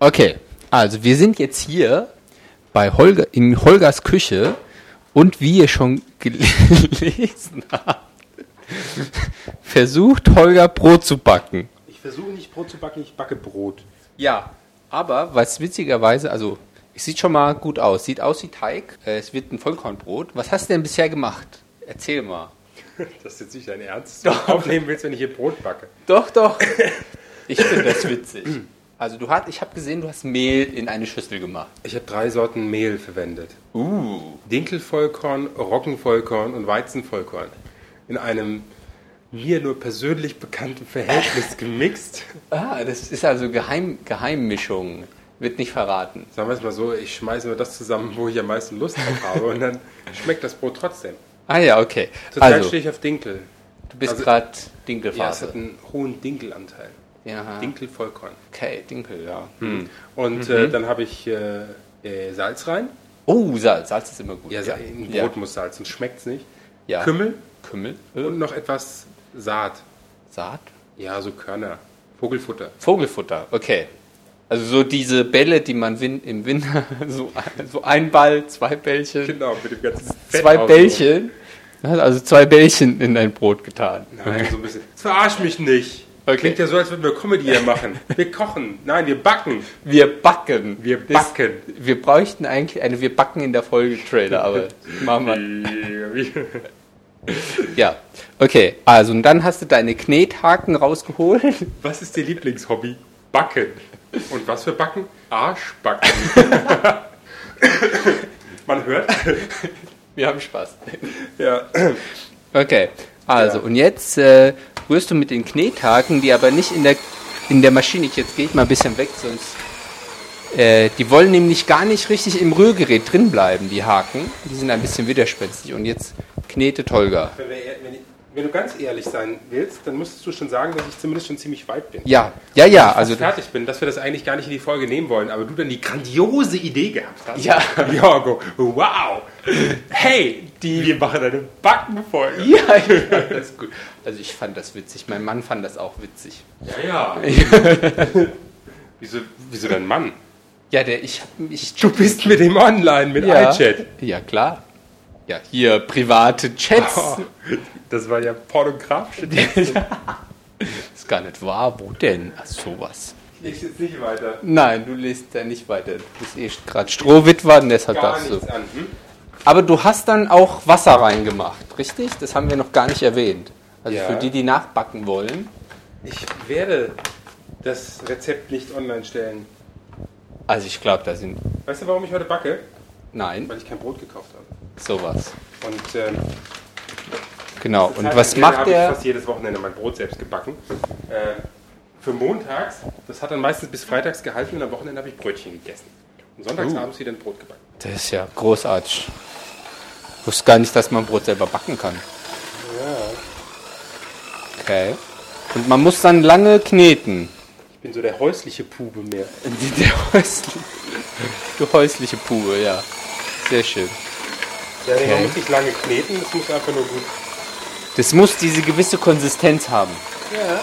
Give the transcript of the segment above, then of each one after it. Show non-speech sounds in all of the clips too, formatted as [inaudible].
Okay, also wir sind jetzt hier bei Holger, in Holgers Küche und wie ihr schon gelesen habt, versucht Holger Brot zu backen. Ich versuche nicht Brot zu backen, ich backe Brot. Ja, aber was witzigerweise, also es sieht schon mal gut aus. Sieht aus wie Teig. Äh, Es wird ein Vollkornbrot. Was hast du denn bisher gemacht? Erzähl mal. [laughs] Das ist jetzt nicht dein Ernst, du aufnehmen willst, wenn ich hier Brot backe. Doch, doch. Ich finde das witzig. [clears throat] Also du hast, ich habe gesehen, du hast Mehl in eine Schüssel gemacht. Ich habe drei Sorten Mehl verwendet. Uh. Dinkelvollkorn, Roggenvollkorn und Weizenvollkorn. In einem mir nur persönlich bekannten Verhältnis [laughs] gemixt. Ah, das ist also Geheim, Geheimmischung. Wird nicht verraten. Sagen wir es mal so, ich schmeiße nur das zusammen, wo ich am meisten Lust drauf habe und dann schmeckt das Brot trotzdem. Ah ja, okay. Zurzeit Also, stehe ich auf Dinkel. du bist also- gerade Ja, es Dinkelphase. hat einen hohen Dinkelanteil. Ja, Dinkelvollkorn. okay, Dinkel, ja. Und äh, dann habe ich äh, äh, Salz rein. Oh, Salz. Salz ist immer gut. Ja, in Brot ja. muss Salz, sonst schmeckt es nicht. Ja. Kümmel Kümmel. und noch etwas Saat. Saat. Ja, so Körner. Vogelfutter. Vogelfutter, okay. Also so diese Bälle, die man win im Winter, [laughs] so, so ein Ball, zwei Bällchen, Genau, mit dem ganzen Fett zwei. Bällchen, also zwei Bällchen in dein Brot getan. Nein, so ein bisschen. Verarsch mich nicht. Okay. Klingt ja so, als würden wir Comedy hier machen. Wir kochen. Nein, wir backen. Wir backen. Wir Das- backen. wir bräuchten eigentlich eine Wir backen in der Folge Trailer, aber machen wir. [laughs] Ja, okay. Also und dann hast du deine Knethaken rausgeholt. Was ist Ihr Lieblingshobby? Backen. Und was für Backen? Arschbacken. [laughs] Man hört. Wir haben Spaß. Ja. Okay, also Ja. und jetzt äh, rührst du mit den Knethaken, die aber nicht in der, in der Maschine, jetzt gehe ich mal ein bisschen weg, sonst äh, die wollen nämlich gar nicht richtig im Rührgerät drin bleiben, die Haken. Die sind ein bisschen widerspenstig und jetzt knetet Holger. Wenn, wir, wenn, ich- wenn du ganz ehrlich sein willst, dann müsstest du schon sagen, dass ich zumindest schon ziemlich weit bin. Ja, ja, ja, Fast also fertig bin, dass wir das eigentlich gar nicht in die Folge nehmen wollen, aber du dann die grandiose Idee gehabt hast. Ja. [laughs] Jorgo, wow. Hey, die, wir machen eine Backenfolge. ja, ja, das ist gut. Also ich fand das witzig, mein Mann fand das auch witzig. Ja, ja. [laughs] wieso, wieso dein Mann? Ja, der, ich, ich Du bist mit dem online, mit ja, iChat. ja, klar. Ja, hier private Chats. Oh, das war ja pornografische Texte. [laughs] Ist gar nicht wahr. Wo denn? Ach, sowas. Ich lese jetzt nicht weiter. Nein, du liest da nicht weiter. Du bist eh gerade Strohwitwer und deshalb Gar darfst du. an. Hm? Aber du hast dann auch Wasser reingemacht, richtig? Das haben wir noch gar nicht erwähnt. Also Ja. für die, die nachbacken wollen. Ich werde das Rezept nicht online stellen. Also ich glaube, da sind. Weißt du, warum ich heute backe? Nein, Weil ich kein Brot gekauft habe. Sowas. Und ähm, Genau. Und was macht habe ich fast jedes Wochenende mein Brot selbst gebacken. Äh, für montags, das hat dann meistens bis freitags gehalten und am Wochenende habe ich Brötchen gegessen. Und sonntags Uh. abends wieder ein Brot gebacken. Das ist ja großartig. Ich wusste gar nicht, dass man Brot selber backen kann. Okay. Und man muss dann lange kneten. Ich bin so der häusliche Pube mehr. [laughs] Der häusliche, du häusliche Pube, ja. Sehr schön. Ja, Okay. Man muss nicht lange kneten, es muss einfach nur gut. Das muss diese gewisse Konsistenz haben. Ja.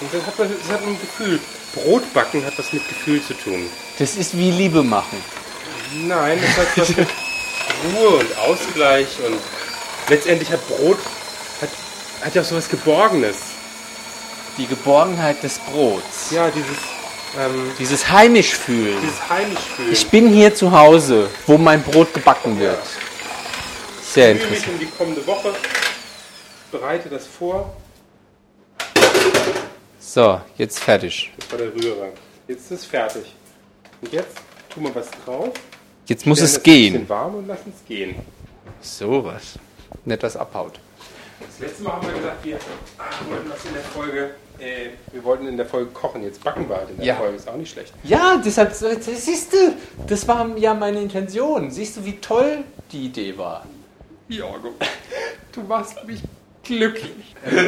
Und das hat, was- das hat ein Gefühl. Brotbacken hat was mit Gefühl zu tun. Das ist wie Liebe machen. Nein, das hat was mit Ruhe und Ausgleich und letztendlich hat Brot hat, hat ja auch sowas Geborgenes. Die Geborgenheit des Brots. Ja, dieses, ähm, Dieses heimisch fühlen. dieses Heimischfühlen. Ich bin hier zu Hause, wo mein Brot gebacken wird. Sehr Ich interessant. um die kommende Woche, bereite das vor. So, jetzt fertig. Das war der Rührer. Jetzt ist es fertig. Und jetzt tun wir was drauf. Jetzt muss es das Ein gehen. bisschen warm und lassen es gehen. Sowas. Nicht was abhaut. Das letzte Mal haben wir gesagt, wir wollten was in der Folge, äh, wir wollten in der Folge kochen. Jetzt backen wir halt in der Ja. Folge. Ist auch nicht schlecht. Ja, deshalb, siehst du, das war ja meine Intention. Siehst du, wie toll die Idee war? Jorgo, [laughs] du machst mich glücklich. [laughs]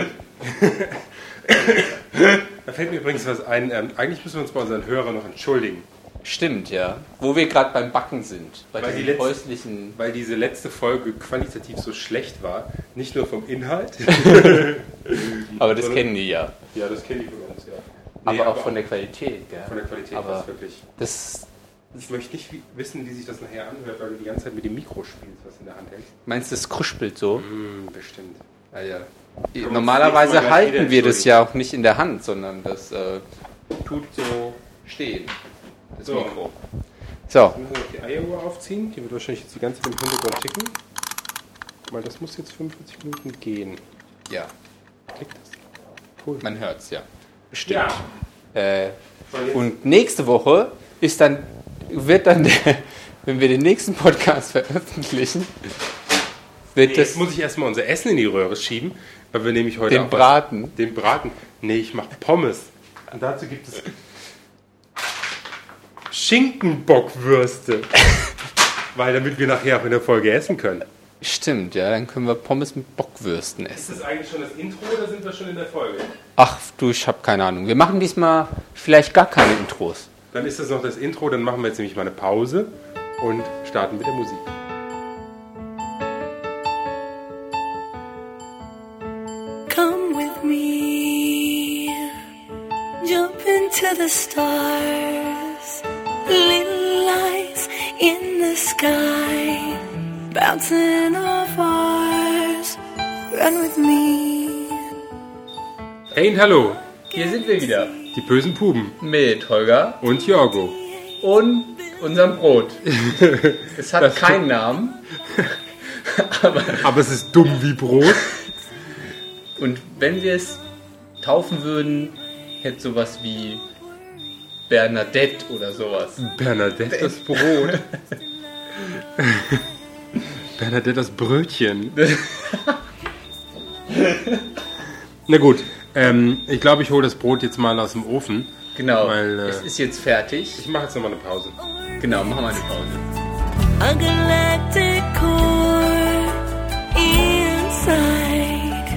da fällt mir übrigens was ein. Ähm, eigentlich müssen wir uns bei unseren Hörern noch entschuldigen. Stimmt, ja. Wo wir gerade beim Backen sind. Bei Weil die häuslichen. Weil diese letzte Folge qualitativ so schlecht war. Nicht nur vom Inhalt. [laughs] Aber das kennen die ja. Ja, das kenne ich von uns, ja. aber aber auch von der Qualität. Gell? Von der Qualität aber es wirklich. das Ich möchte nicht wissen, wie sich das nachher anhört, weil du die ganze Zeit mit dem Mikro spielst, was in der Hand hältst. meinst du, das kruspelt so? Hm, bestimmt. Ja, ja. Normalerweise halten wir das ja auch nicht in der Hand, sondern das äh, tut so stehen. Das So. Mikro. So, Wir müssen noch die Eieruhr aufziehen. Die wird wahrscheinlich jetzt die ganze Zeit im Hintergrund ticken. Weil das muss jetzt 45 Minuten gehen. ja, Klickt das? Cool. man hört's ja. Bestimmt. Ja. Äh, jetzt- und nächste Woche ist dann, wird dann, der, wenn wir den nächsten Podcast veröffentlichen, wird Nee, das jetzt muss ich erstmal unser Essen in die Röhre schieben, weil wir nämlich heute den auch was- Braten. Den Braten. Nee, ich mache Pommes. Und dazu gibt es Schinkenbockwürste. [laughs] Weil damit wir nachher auch in der Folge essen können. Stimmt, ja, dann können wir Pommes mit Bockwürsten essen. Ist das eigentlich schon das Intro oder sind wir schon in der Folge? Ach, du, ich habe keine Ahnung. Wir machen diesmal vielleicht gar keine Intros. Dann ist das noch das Intro, dann machen wir jetzt nämlich mal eine Pause und starten mit der Musik. Come with me, jump into the stars, sky, bouncing off ours. Run with me. Hey und hallo, Hier sind wir wieder die bösen Puben mit Holger und Jorgo. und unserem Brot. [laughs] Es hat Das- keinen Namen. [laughs] Aber, Aber es ist dumm wie Brot. und wenn wir es taufen würden, hätte sowas wie Bernadette oder sowas. Bernadette das Brot. [laughs] Bernadette das Brötchen. Na gut, ähm, ich glaube, ich hole das Brot jetzt mal aus dem Ofen. Genau, Weil, äh, es ist jetzt fertig. Ich mache jetzt nochmal eine Pause. Genau, machen wir eine Pause. A galactic core inside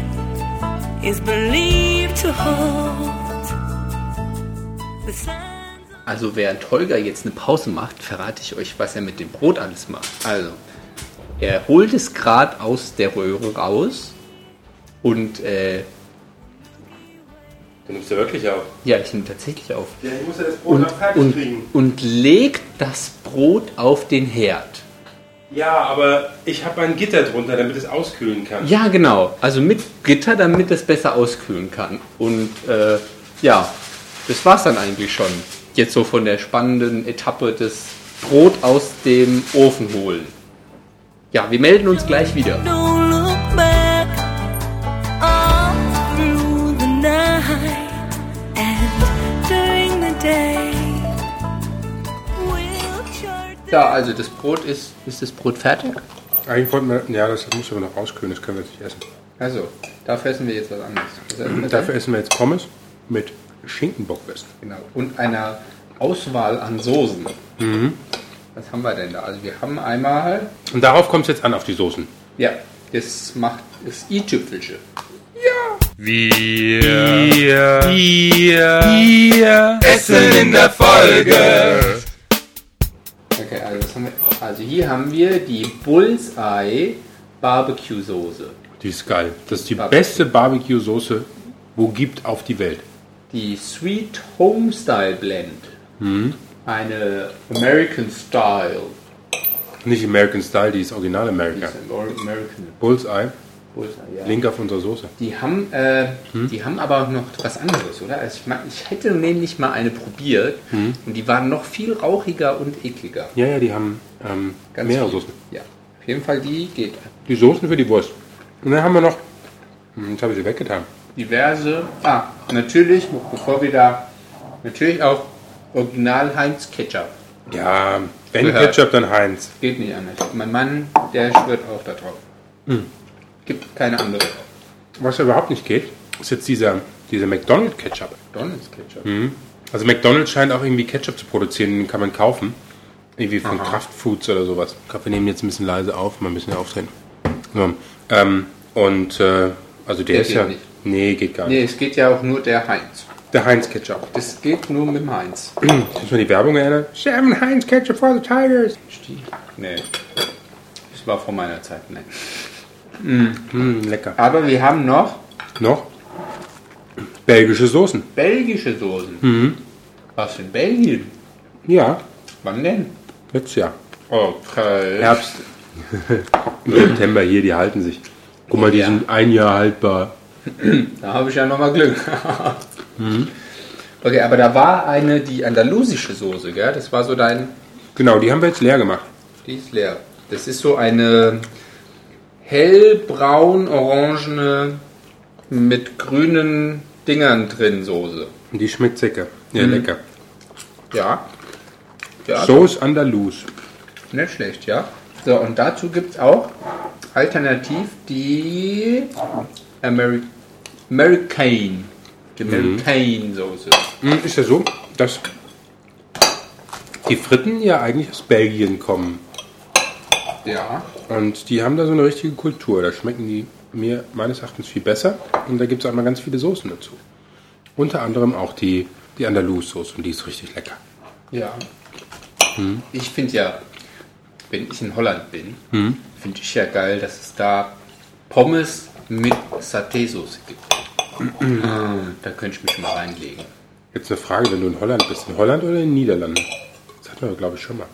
is believed to hold the of Also während Holger jetzt eine Pause macht, verrate ich euch, was er mit dem Brot alles macht. Also, er holt es gerade aus der Röhre raus und äh, Du nimmst ja wirklich auf. ja, ich nehme tatsächlich auf. Ja, ich muss ja das Brot Und, noch fertig und, kriegen. und legt das Brot auf den Herd. Ja, aber ich habe ein Gitter drunter, damit es auskühlen kann. Ja, genau. Also mit Gitter, damit es besser auskühlen kann. Und äh, ja, das war's dann eigentlich schon. Jetzt so von der spannenden Etappe des Brot aus dem Ofen holen. Ja, wir melden uns gleich wieder. Ja, also das Brot ist. Ist das Brot fertig? Eigentlich wollten wir, ja, das muss aber noch auskühlen, das können wir jetzt nicht essen. Also, dafür essen wir jetzt was anderes. Was essen wir Dafür essen wir jetzt Pommes mit Schinkenbockwürsten. Genau. Und einer Auswahl an Soßen. Was haben wir denn da? Also wir haben einmal. Und darauf kommt es jetzt an, auf die Soßen. Ja, das macht das i-Tüpfelchen. Wir, wir, wir essen in der Folge. Okay, also, was haben wir? also hier haben wir die Bullseye Barbecue Soße. Die ist geil. Das ist die Barbecue. beste Barbecue-Soße, wo gibt auf die Welt. Die Sweet Homestyle Blend. Eine American Style. Nicht American Style, die ist original American. American Bullseye, Bullseye, ja. Link auf unserer Soße. Die haben, äh, die haben aber noch was anderes, oder? Also ich, mein, ich hätte nämlich mal eine probiert und die waren noch viel rauchiger und ekliger. Ja, ja, die haben ähm, mehrere viel. Soßen. Ja, auf jeden Fall die geht. Die Soßen für die Wurst. Und dann haben wir noch, hm, jetzt habe ich sie weggetan. Diverse. Ah, natürlich, bevor wir da, natürlich auch Original Heinz Ketchup. Ja, wenn Gehört. Ketchup, dann Heinz. Geht nicht anders. Mein Mann, der schwört auch da drauf. Gibt keine andere. Was überhaupt nicht geht, ist jetzt dieser, dieser McDonald's Ketchup. Donalds Ketchup. Also McDonald's scheint auch irgendwie Ketchup zu produzieren, den kann man kaufen. Irgendwie von Aha. Kraft Foods oder sowas. Ich glaube, wir nehmen jetzt ein bisschen leise auf, mal ein bisschen aufdrehen. So, ähm, und äh, also der, Der ist ja. nicht. Nee, geht gar nicht. Nee, es geht ja auch nur der Heinz. Der Heinz Ketchup. Das geht nur mit dem Heinz. [clears throat] Muss man die Werbung erinnern? Seven Heinz Ketchup for the Tigers. Nee. Das war vor meiner Zeit, nein. Hm, lecker. Aber wir haben noch Noch? Belgische Soßen. Belgische Soßen. Was in Belgien? Ja, Wann denn? letztes Jahr. Okay. Herbst. [laughs] Im September hier, die halten sich. Guck mal, die Ja. sind ein Jahr haltbar. Da habe ich ja nochmal Glück. [laughs] Okay, aber da war eine, die andalusische Soße, gell? Das war so dein. Genau, die haben wir jetzt leer gemacht. Die ist leer. Das ist so eine hellbraun-orangene mit grünen Dingern drin Soße. Die schmeckt sicker. Ja, lecker. Ja. Ja, Sauce Andalus. nicht schlecht, ja. So, und dazu gibt es auch alternativ die Ameri American. Die American Soße. Hm, Ist ja so, dass die Fritten ja eigentlich aus Belgien kommen. Ja. Und die haben da so eine richtige Kultur. Da schmecken die mir meines Erachtens viel besser. Und da gibt es einmal ganz viele Soßen dazu. Unter anderem auch die, die Andalus-Soße. Und die ist richtig lecker. Ja. Ich finde ja, wenn ich in Holland bin, finde ich ja geil, dass es da Pommes mit Saté-Soße gibt. Mm, da könnte ich mich mal reinlegen. Jetzt eine Frage, wenn du in Holland bist. In Holland oder in den Niederlanden? Das hatten wir, glaube ich, schon mal.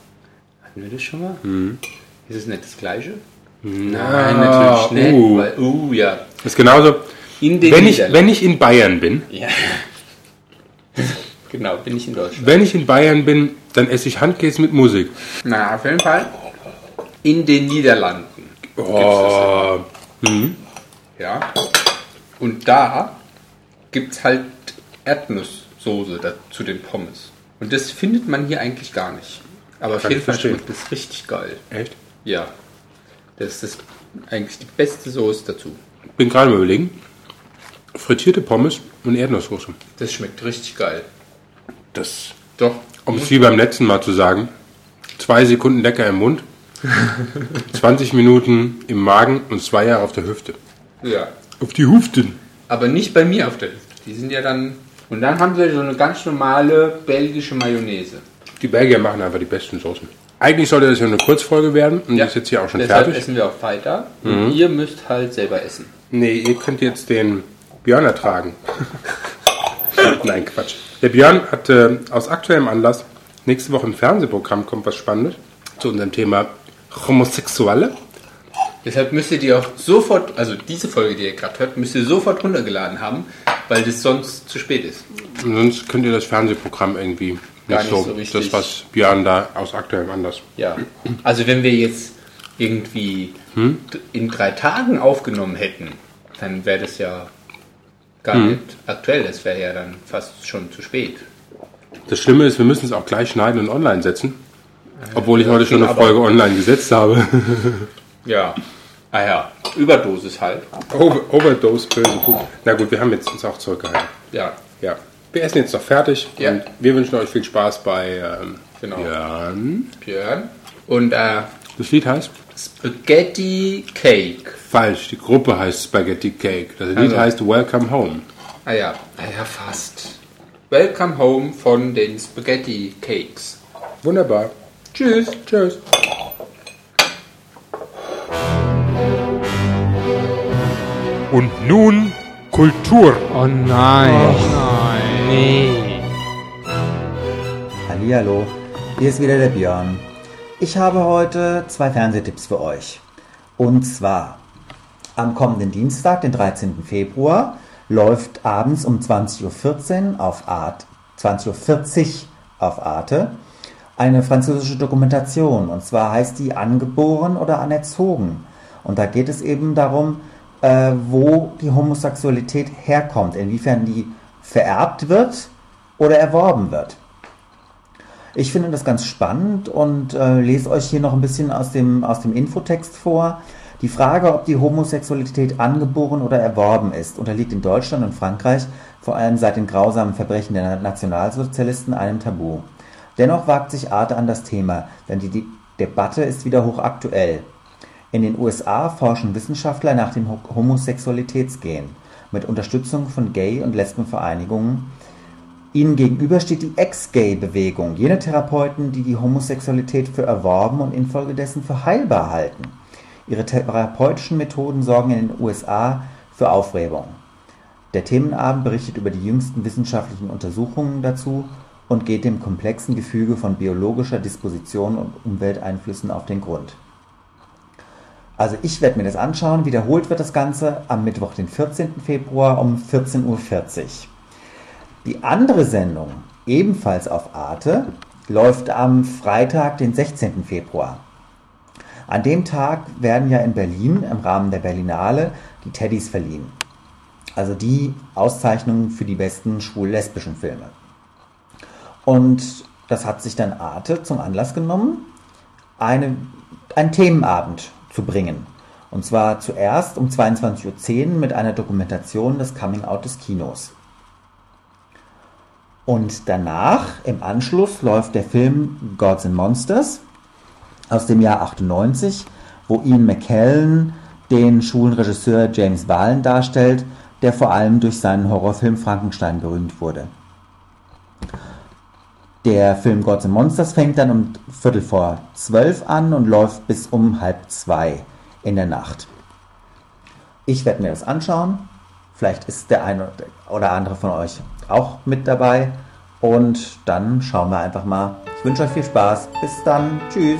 Hatten wir das schon mal? Ist es nicht das Gleiche? Nein, natürlich nicht. Uh. Weil, uh, ja. Das ist genauso. In den Wenn ich, wenn ich in Bayern bin, Ja. [laughs] genau, bin ich in Deutschland. wenn ich in Bayern bin, dann esse ich Handkäse mit Musik. Na, auf jeden Fall. In den Niederlanden. Oh, Ja. Und da gibt es halt Erdnusssoße zu den Pommes. Und das findet man hier eigentlich gar nicht. Aber auf Kann jeden Fall schmeckt das richtig geil. echt? Ja. Das ist eigentlich die beste Soße dazu. Bin gerade mal überlegen. Frittierte Pommes und Erdnusssoße. Das schmeckt richtig geil. Das, Doch. um es wie beim letzten Mal zu sagen, zwei Sekunden lecker im Mund, [laughs] 20 Minuten im Magen und zwei Jahre auf der Hüfte. Ja. Auf die Hüften. Aber nicht bei mir auf der Hüfte. Die sind ja dann. Und dann haben wir so eine ganz normale belgische Mayonnaise. Die Belgier machen einfach die besten Soßen. Eigentlich sollte das ja eine Kurzfolge werden und die ist jetzt hier auch schon Deshalb fertig. essen wir auch weiter. Und ihr müsst halt selber essen. Nee, ihr könnt jetzt den Björn ertragen. [laughs] Nein, Quatsch. Der Björn hat äh, aus aktuellem Anlass nächste Woche im Fernsehprogramm kommt was Spannendes zu unserem Thema Homosexuelle. Deshalb müsst ihr die auch sofort, also diese Folge, die ihr gerade hört, müsst ihr sofort runtergeladen haben, weil das sonst zu spät ist. Und sonst könnt ihr das Fernsehprogramm irgendwie Gar nicht so, so richtig. das, was Björn da aus aktuellem Anlass. Ja. Also wenn wir jetzt irgendwie Hm? in drei Tagen aufgenommen hätten, dann wäre das ja gar Hm. nicht aktuell. Das wäre ja dann fast schon zu spät. Das Schlimme ist, wir müssen es auch gleich schneiden und online setzen. Obwohl ich heute schon eine Folge online gesetzt habe. [laughs] Ja. Ah ja, Überdosis halt. Over, Overdose, böse Kuh. Na gut, wir haben jetzt uns auch zurückgehalten. Ja. Ja. Wir essen jetzt noch fertig Ja. und wir wünschen euch viel Spaß bei ähm, Genau. Björn. Björn. Und äh, Das Lied heißt? Spaghetti Cake. Falsch, die Gruppe heißt Spaghetti Cake. Das Lied Also. heißt Welcome Home. Ah ja, ah ja, fast. Welcome Home von den Spaghetti Cakes. Wunderbar. Tschüss. Tschüss. Und nun Kultur. Oh nein. nein. Nee. Hallihallo, hier ist wieder der Björn. Ich habe heute zwei Fernsehtipps für euch. Und zwar am kommenden Dienstag, den 13. Februar, läuft abends um 20.14 Uhr auf Art, 20.40 Uhr auf Arte eine französische Dokumentation. Und zwar heißt die Angeboren oder Anerzogen. Und da geht es eben darum, äh, wo die Homosexualität herkommt, inwiefern die vererbt wird oder erworben wird. Ich finde das ganz spannend und äh, lese euch hier noch ein bisschen aus dem, aus dem Infotext vor. Die Frage, ob die Homosexualität angeboren oder erworben ist, unterliegt in Deutschland und Frankreich vor allem seit den grausamen Verbrechen der Nationalsozialisten einem Tabu. Dennoch wagt sich Arte an das Thema, denn die, die Debatte ist wieder hochaktuell. In den USA forschen Wissenschaftler nach dem Ho- Homosexualitätsgen mit Unterstützung von Gay- und Lesbenvereinigungen Ihnen gegenüber steht die Ex-Gay-Bewegung, jene Therapeuten, die die Homosexualität für erworben und infolgedessen für heilbar halten. Ihre therapeutischen Methoden sorgen in den USA für Aufregung. Der Themenabend berichtet über die jüngsten wissenschaftlichen Untersuchungen dazu und geht dem komplexen Gefüge von biologischer Disposition und Umwelteinflüssen auf den Grund. Also ich werde mir das anschauen. Wiederholt wird das Ganze am Mittwoch, den 14. Februar um 14.40 Uhr. Die andere Sendung, ebenfalls auf Arte, läuft am Freitag, den 16. Februar. An dem Tag werden ja in Berlin im Rahmen der Berlinale die Teddys verliehen. Also die Auszeichnung für die besten schwul-lesbischen Filme. Und das hat sich dann Arte zum Anlass genommen, eine, einen Themenabend zu bringen. Und zwar zuerst um 22.10 Uhr mit einer Dokumentation des Coming Out des Kinos. Und danach, im Anschluss, läuft der Film Gods and Monsters aus dem Jahr 98, wo Ian McKellen den schwulen Regisseur James Whalen darstellt, der vor allem durch seinen Horrorfilm Frankenstein berühmt wurde. Der Film Gods and Monsters fängt dann um Viertel vor zwölf an und läuft bis um halb zwei in der Nacht. Ich werde mir das anschauen. Vielleicht ist der eine oder andere von euch auch mit dabei. Und dann schauen wir einfach mal. Ich wünsche euch viel Spaß. Bis dann. Tschüss.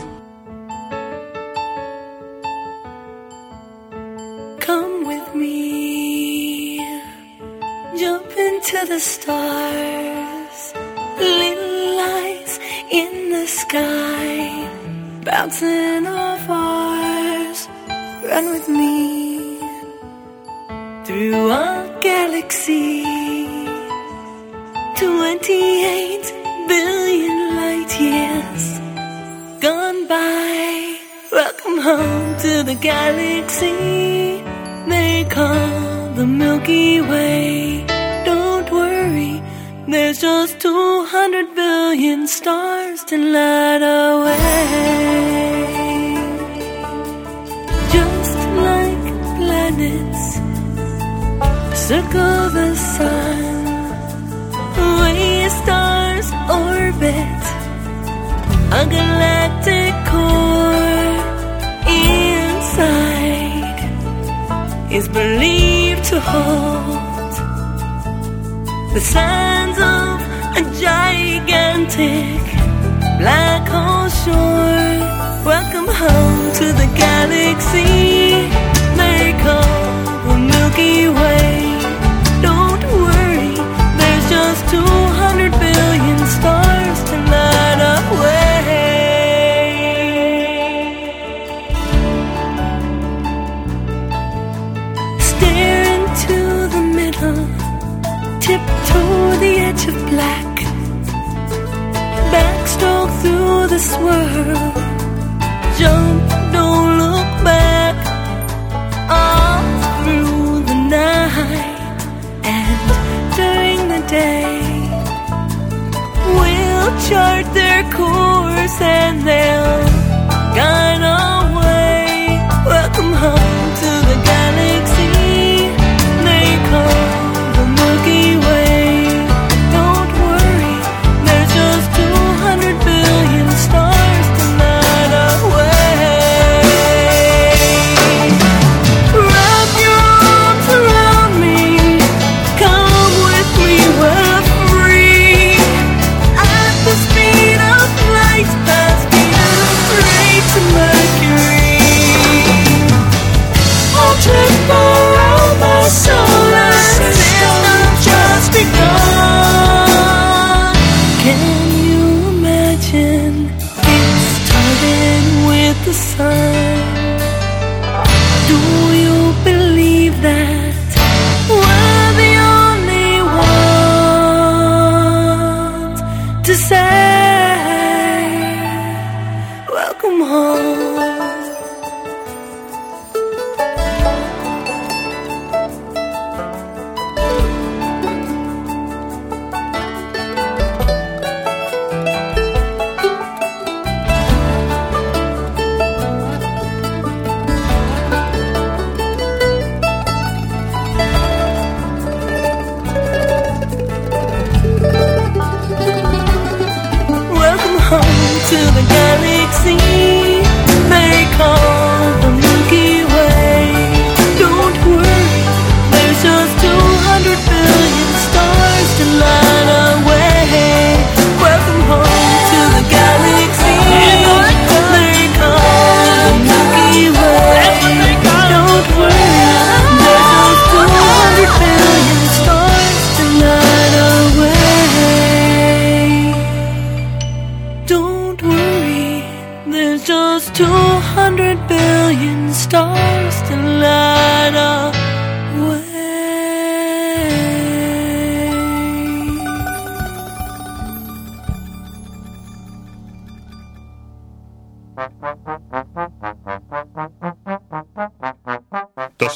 Just 200 billion stars to light our way. Just like planets circle the sun, way stars orbit a galactic core inside is believed to hold the of a gigantic black hole shore. Welcome home to the galaxy chart their course and they'll guide our